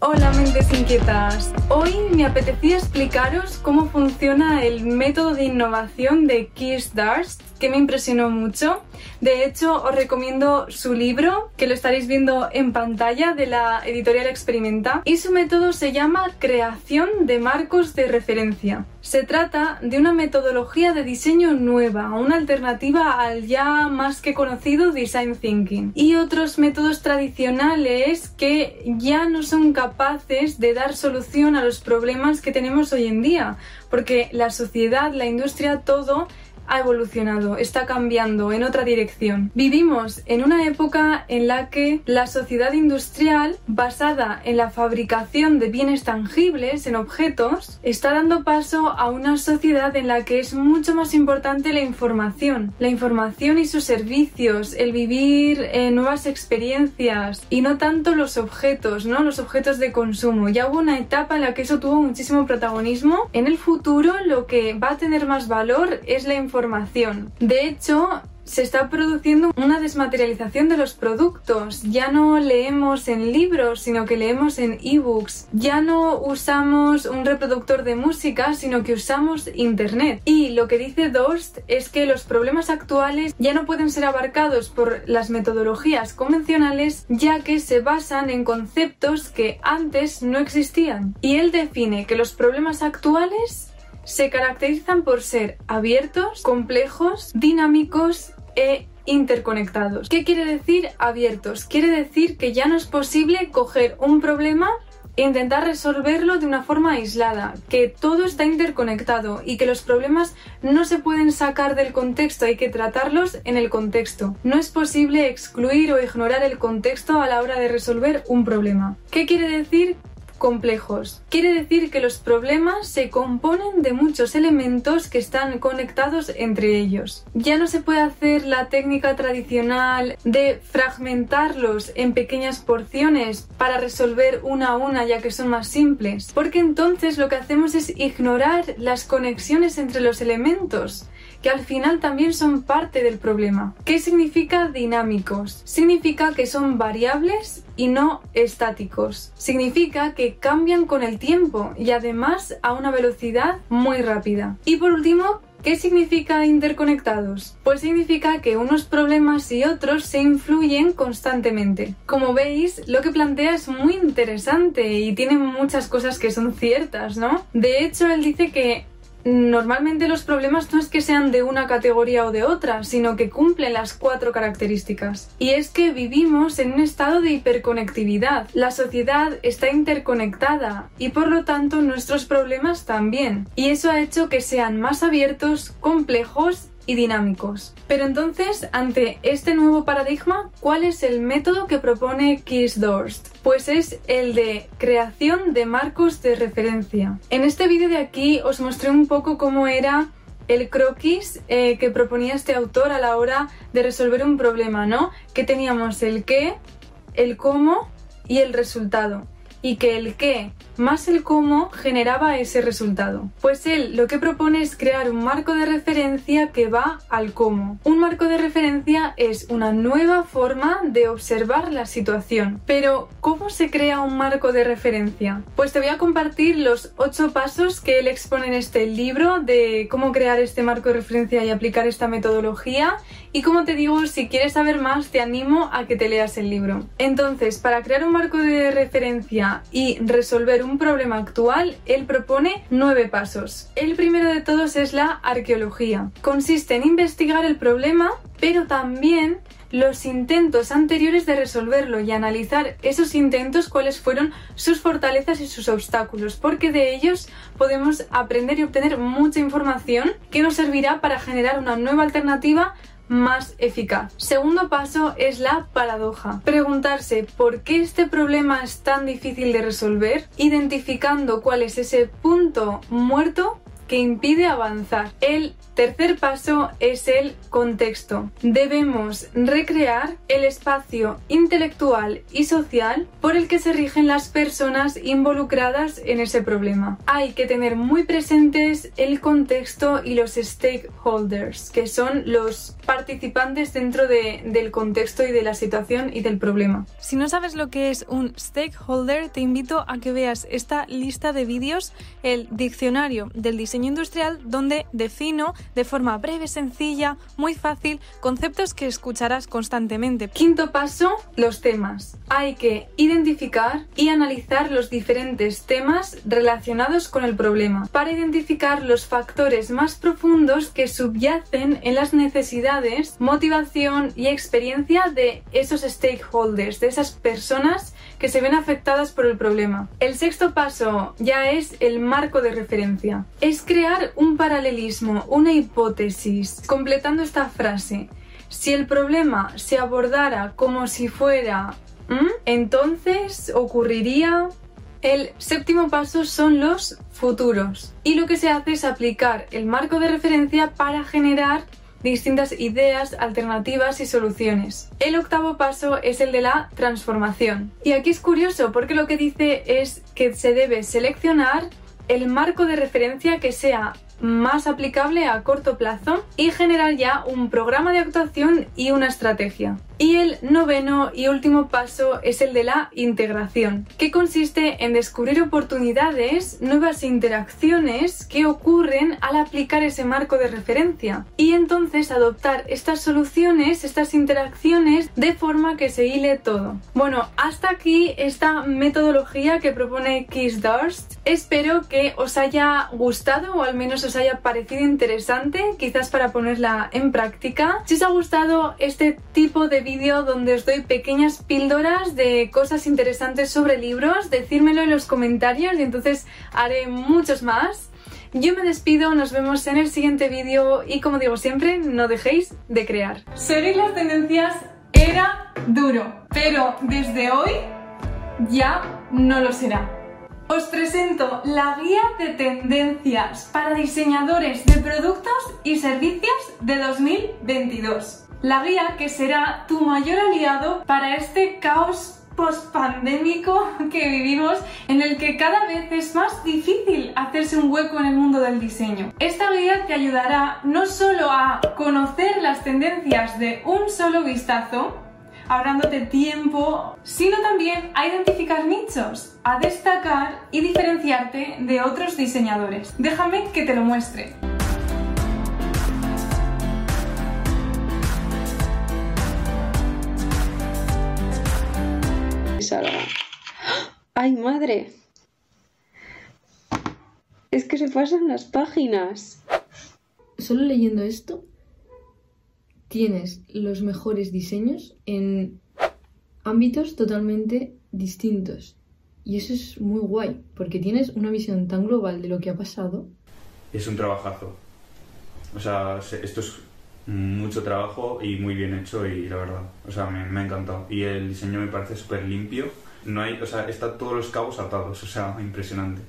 Hola mentes inquietas. Hoy me apetecía explicaros cómo funciona el método de innovación de Keith Darst, que me impresionó mucho. De hecho, os recomiendo su libro, que lo estaréis viendo en pantalla de la editorial Experimenta, y su método se llama Creación de marcos de referencia. Se trata de una metodología de diseño nueva, una alternativa al ya más que conocido Design Thinking. Y otros métodos tradicionales que ya no son capaces de dar solución a los problemas que tenemos hoy en día, porque la sociedad, la industria, todo ha evolucionado, está cambiando en otra dirección. Vivimos en una época en la que la sociedad industrial, basada en la fabricación de bienes tangibles, en objetos, está dando paso a una sociedad en la que es mucho más importante la información, la información y sus servicios, el vivir eh, nuevas experiencias y no tanto los objetos, ¿no? Los objetos de consumo. Ya hubo una etapa en la que eso tuvo muchísimo protagonismo. En el futuro lo que va a tener más valor es la información de hecho, se está produciendo una desmaterialización de los productos. Ya no leemos en libros, sino que leemos en ebooks. Ya no usamos un reproductor de música, sino que usamos Internet. Y lo que dice Dorst es que los problemas actuales ya no pueden ser abarcados por las metodologías convencionales, ya que se basan en conceptos que antes no existían. Y él define que los problemas actuales se caracterizan por ser abiertos, complejos, dinámicos e interconectados. ¿Qué quiere decir abiertos? Quiere decir que ya no es posible coger un problema e intentar resolverlo de una forma aislada, que todo está interconectado y que los problemas no se pueden sacar del contexto, hay que tratarlos en el contexto. No es posible excluir o ignorar el contexto a la hora de resolver un problema. ¿Qué quiere decir? Complejos. Quiere decir que los problemas se componen de muchos elementos que están conectados entre ellos. Ya no se puede hacer la técnica tradicional de fragmentarlos en pequeñas porciones para resolver una a una ya que son más simples, porque entonces lo que hacemos es ignorar las conexiones entre los elementos que al final también son parte del problema. ¿Qué significa dinámicos? Significa que son variables y no estáticos. Significa que cambian con el tiempo y además a una velocidad muy rápida. Y por último, ¿Qué significa interconectados? Pues significa que unos problemas y otros se influyen constantemente. Como veis, lo que plantea es muy interesante y tiene muchas cosas que son ciertas, ¿no? De hecho, él dice que normalmente los problemas no es que sean de una categoría o de otra, sino que cumplen las cuatro características. Y es que vivimos en un estado de hiperconectividad. La sociedad está interconectada y por lo tanto nuestros problemas también. Y eso ha hecho que sean más abiertos, complejos y dinámicos. Pero entonces, ante este nuevo paradigma, ¿cuál es el método que propone Keith Dorst? Pues es el de creación de marcos de referencia. En este vídeo de aquí os mostré un poco cómo era el croquis eh, que proponía este autor a la hora de resolver un problema, ¿no? Que teníamos el qué, el cómo y el resultado. Y que el qué más el cómo generaba ese resultado. Pues él lo que propone es crear un marco de referencia que va al cómo. Un marco de referencia es una nueva forma de observar la situación. Pero, ¿cómo se crea un marco de referencia? Pues te voy a compartir los ocho pasos que él expone en este libro de cómo crear este marco de referencia y aplicar esta metodología. Y como te digo, si quieres saber más, te animo a que te leas el libro. Entonces, para crear un marco de referencia y resolver un un problema actual, él propone nueve pasos. El primero de todos es la arqueología. Consiste en investigar el problema, pero también los intentos anteriores de resolverlo y analizar esos intentos cuáles fueron sus fortalezas y sus obstáculos, porque de ellos podemos aprender y obtener mucha información que nos servirá para generar una nueva alternativa más eficaz. Segundo paso es la paradoja. Preguntarse por qué este problema es tan difícil de resolver, identificando cuál es ese punto muerto que impide avanzar. El tercer paso es el contexto. Debemos recrear el espacio intelectual y social por el que se rigen las personas involucradas en ese problema. Hay que tener muy presentes el contexto y los stakeholders, que son los participantes dentro del contexto y de la situación y del problema. Si no sabes lo que es un stakeholder, te invito a que veas esta lista de vídeos, el diccionario del diseño industrial, donde defino de forma breve, sencilla, muy fácil, conceptos que escucharás constantemente. Quinto paso, los temas. Hay que identificar y analizar los diferentes temas relacionados con el problema para identificar los factores más profundos que subyacen en las necesidades, motivación y experiencia de esos stakeholders, de esas personas que se ven afectadas por el problema. El sexto paso ya es el marco de referencia. Es crear un paralelismo, una hipótesis. Completando esta frase, si el problema se abordara como si fuera, entonces ocurriría... El séptimo paso son los futuros. Y lo que se hace es aplicar el marco de referencia para generar distintas ideas, alternativas y soluciones. El octavo paso es el de la transformación. Y aquí es curioso porque lo que dice es que se debe seleccionar el marco de referencia que sea más aplicable a corto plazo y generar ya un programa de actuación y una estrategia. Y el noveno y último paso es el de la integración, que consiste en descubrir oportunidades, nuevas interacciones que ocurren al aplicar ese marco de referencia y entonces adoptar estas soluciones, estas interacciones de forma que se hile todo. Bueno, hasta aquí esta metodología que propone Kiss Durst. Espero que os haya gustado o al menos os haya parecido interesante, quizás para ponerla en práctica. Si os ha gustado este tipo de vídeo donde os doy pequeñas píldoras de cosas interesantes sobre libros, decírmelo en los comentarios y entonces haré muchos más. Yo me despido, nos vemos en el siguiente vídeo y como digo siempre, no dejéis de crear. Seguir las tendencias era duro, pero desde hoy ya no lo será. Os presento la guía de tendencias para diseñadores de productos y servicios de 2022 la guía que será tu mayor aliado para este caos post-pandémico que vivimos en el que cada vez es más difícil hacerse un hueco en el mundo del diseño. Esta guía te ayudará no solo a conocer las tendencias de un solo vistazo, ahorrándote tiempo, sino también a identificar nichos, a destacar y diferenciarte de otros diseñadores. Déjame que te lo muestre. ¡Ay, madre! Es que se pasan las páginas. Solo leyendo esto, tienes los mejores diseños en ámbitos totalmente distintos. Y eso es muy guay, porque tienes una visión tan global de lo que ha pasado. Es un trabajazo. O sea, esto es mucho trabajo y muy bien hecho y la verdad, o sea, me, me ha encantado. Y el diseño me parece súper limpio. No hay, o sea, está todos los cabos atados, o sea, impresionante.